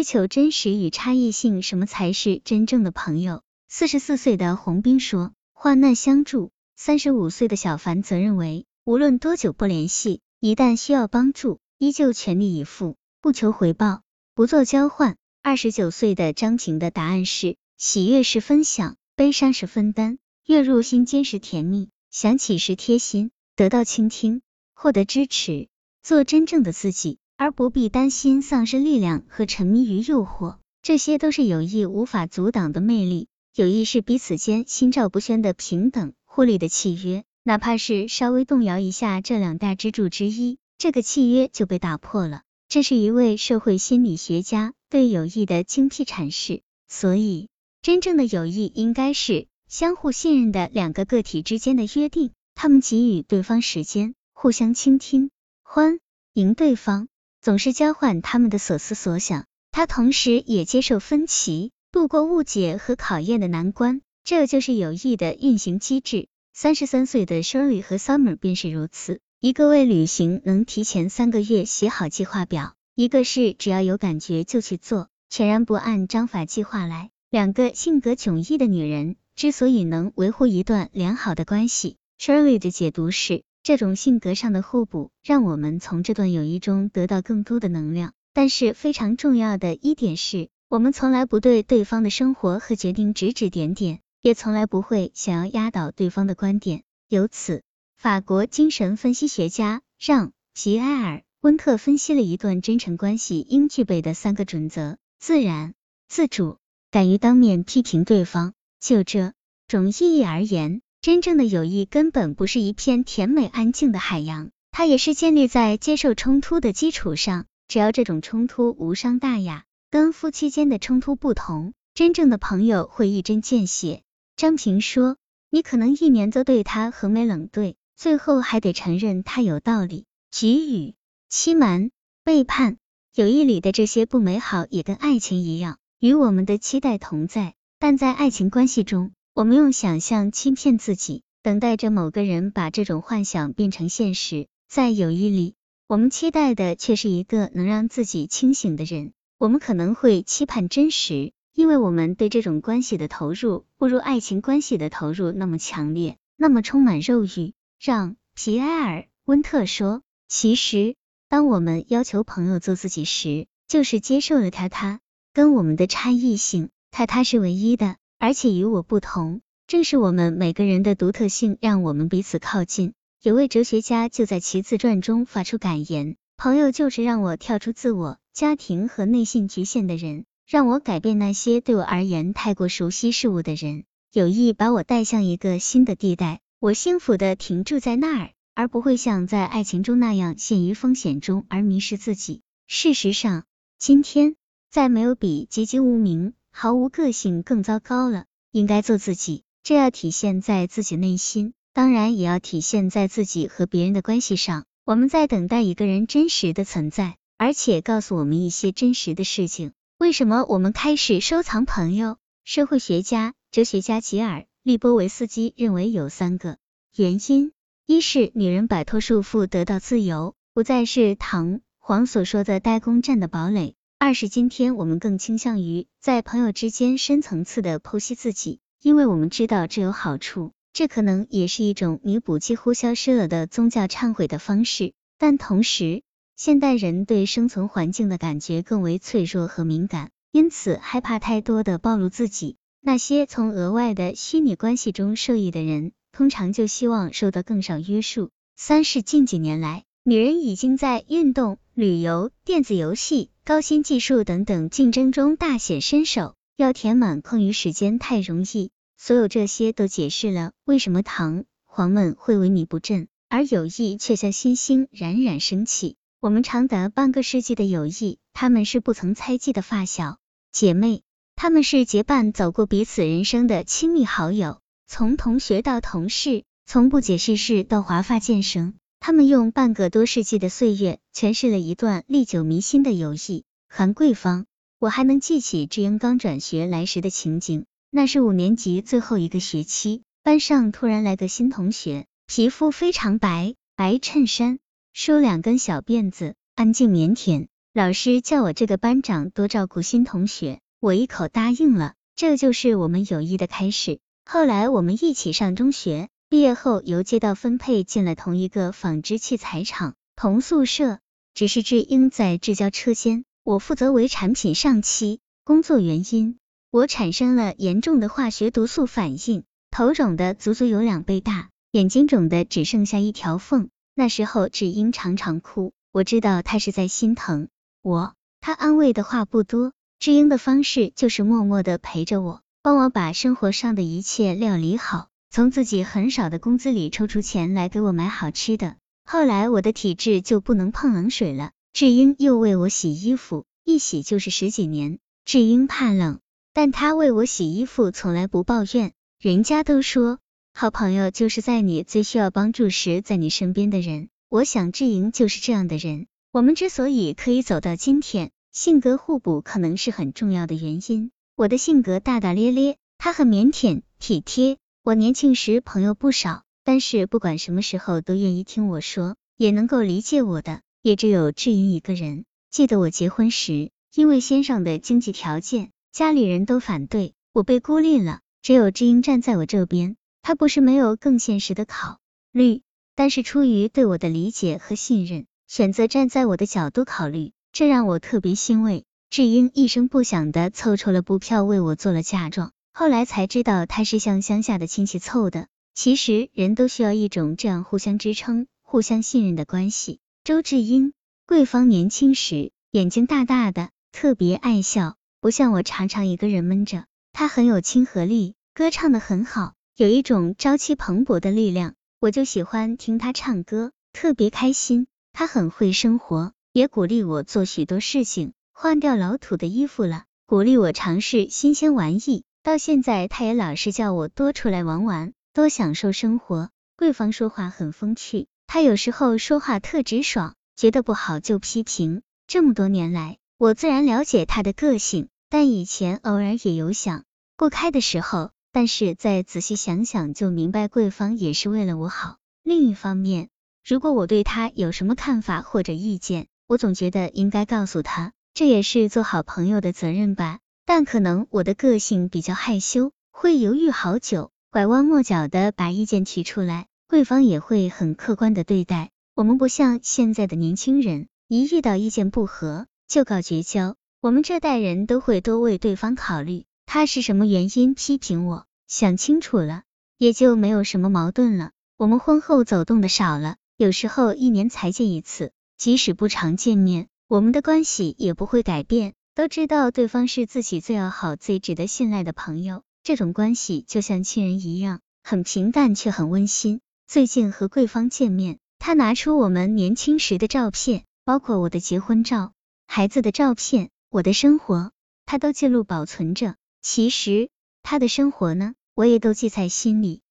追求真实与差异性，什么才是真正的朋友？四十四岁的洪斌说，患难相助。三十五岁的小凡则认为，无论多久不联系，一旦需要帮助，依旧全力以赴，不求回报，不做交换。二十九岁的张晴的答案是，喜悦是分享，悲伤是分担。月入心间时甜蜜，想起时贴心，得到倾听，获得支持，做真正的自己，而不必担心丧失力量和沉迷于诱惑。这些都是友谊无法阻挡的魅力。友谊是彼此间心照不宣的平等。互利的契约，哪怕是稍微动摇一下这两大支柱之一，这个契约就被打破了。这是一位社会心理学家对友谊的精辟阐释。所以，真正的友谊应该是相互信任的两个个体之间的约定，他们给予对方时间，互相倾听，欢迎对方，总是交换他们的所思所想。他同时也接受分歧，度过误解和考验的难关。这就是友谊的运行机制。三十三岁的 Shirley 和 Summer 便是如此，一个为旅行能提前三个月写好计划表，一个是只要有感觉就去做，全然不按章法计划来。两个性格迥异的女人之所以能维护一段良好的关系，Shirley 的解读是，这种性格上的互补，让我们从这段友谊中得到更多的能量。但是非常重要的一点是，我们从来不对对方的生活和决定指指点点。也从来不会想要压倒对方的观点。由此，法国精神分析学家让·吉埃尔·温特分析了一段真诚关系应具备的三个准则：自然、自主、敢于当面批评对方。就这种意义而言，真正的友谊根本不是一片甜美安静的海洋，它也是建立在接受冲突的基础上。只要这种冲突无伤大雅，跟夫妻间的冲突不同，真正的朋友会一针见血。张平说：“你可能一年都对他横眉冷对，最后还得承认他有道理。给予、欺瞒、背叛，友谊里的这些不美好，也跟爱情一样，与我们的期待同在。但在爱情关系中，我们用想象欺骗自己，等待着某个人把这种幻想变成现实。在友谊里，我们期待的却是一个能让自己清醒的人。我们可能会期盼真实。”因为我们对这种关系的投入不如爱情关系的投入那么强烈，那么充满肉欲。让皮埃尔·温特说：“其实，当我们要求朋友做自己时，就是接受了他，他跟我们的差异性，他他是唯一的，而且与我不同。正是我们每个人的独特性，让我们彼此靠近。”有位哲学家就在其自传中发出感言：“朋友就是让我跳出自我、家庭和内心局限的人。”让我改变那些对我而言太过熟悉事物的人，有意把我带向一个新的地带。我幸福的停住在那儿，而不会像在爱情中那样陷于风险中而迷失自己。事实上，今天再没有比籍籍无名、毫无个性更糟糕了。应该做自己，这要体现在自己内心，当然也要体现在自己和别人的关系上。我们在等待一个人真实的存在，而且告诉我们一些真实的事情。为什么我们开始收藏朋友？社会学家、哲学家吉尔·利波维斯基认为有三个原因：一是女人摆脱束缚，得到自由，不再是唐黄所说的代工站的堡垒；二是今天我们更倾向于在朋友之间深层次的剖析自己，因为我们知道这有好处，这可能也是一种弥补几乎消失了的宗教忏悔的方式，但同时。现代人对生存环境的感觉更为脆弱和敏感，因此害怕太多的暴露自己。那些从额外的虚拟关系中受益的人，通常就希望受到更少约束。三是近几年来，女人已经在运动、旅游、电子游戏、高新技术等等竞争中大显身手，要填满空余时间太容易。所有这些都解释了为什么唐皇们会萎靡不振，而友谊却像星星冉冉升起。我们长达半个世纪的友谊，他们是不曾猜忌的发小姐妹，他们是结伴走过彼此人生的亲密好友，从同学到同事，从不解世事到华发渐生，他们用半个多世纪的岁月诠释了一段历久弥新的友谊。韩桂芳，我还能记起志英刚转学来时的情景，那是五年级最后一个学期，班上突然来个新同学，皮肤非常白，白衬衫。梳两根小辫子，安静腼腆，老师叫我这个班长多照顾新同学，我一口答应了。这就是我们友谊的开始。后来我们一起上中学，毕业后由街道分配进了同一个纺织器材厂，同宿舍。只是志英在制胶车间，我负责为产品上漆。工作原因，我产生了严重的化学毒素反应，头肿的足足有两倍大，眼睛肿的只剩下一条缝。那时候志英常常哭，我知道他是在心疼我。他安慰的话不多，志英的方式就是默默的陪着我。帮我把生活上的一切料理好，从自己很少的工资里抽出钱来给我买好吃的。后来我的体质就不能碰冷水了，志英又为我洗衣服，一洗就是十几年。志英怕冷，但他为我洗衣服从来不抱怨。人家都说，好朋友就是在你最需要帮助时在你身边的人。我想志英就是这样的人。我们之所以可以走到今天，性格互补可能是很重要的原因。我的性格大大咧咧，他很腼腆体贴。我年轻时朋友不少，但是不管什么时候都愿意听我说，也能够理解我的，也只有志英一个人。记得我结婚时，因为先生的经济条件，家里人都反对，我被孤立了，只有志英站在我这边。他不是没有更现实的考虑，但是出于对我的理解和信任，选择站在我的角度考虑，这让我特别欣慰。志英一声不响的凑出了布票，为我做了嫁妆。后来才知道他是向乡下的亲戚凑的。其实人都需要一种这样互相支撑、互相信任的关系。周志英，桂芳年轻时眼睛大大的，特别爱笑，不像我常常一个人闷着。他很有亲和力，歌唱的很好，有一种朝气蓬勃的力量。我就喜欢听他唱歌，特别开心。他很会生活，也鼓励我做许多事情。换掉老土的衣服了，鼓励我尝试新鲜玩意。到现在，他也老是叫我多出来玩玩，多享受生活。桂芳说话很风趣，他有时候说话特直爽，觉得不好就批评。这么多年来，我自然了解他的个性，但以前偶尔也有想不开的时候。但是再仔细想想，就明白桂芳也是为了我好。另一方面，如果我对他有什么看法或者意见，我总觉得应该告诉他。这也是做好朋友的责任吧，但可能我的个性比较害羞，会犹豫好久，拐弯抹角的把意见提出来，对方也会很客观的对待。我们不像现在的年轻人，一遇到意见不合就搞绝交。我们这代人都会多为对方考虑，他是什么原因批评我，想清楚了，也就没有什么矛盾了。我们婚后走动的少了，有时候一年才见一次，即使不常见面。我们的关系也不会改变，都知道对方是自己最要好、最值得信赖的朋友，这种关系就像亲人一样，很平淡却很温馨。最近和桂芳见面，他拿出我们年轻时的照片，包括我的结婚照、孩子的照片、我的生活，他都记录保存着。其实他的生活呢，我也都记在心里。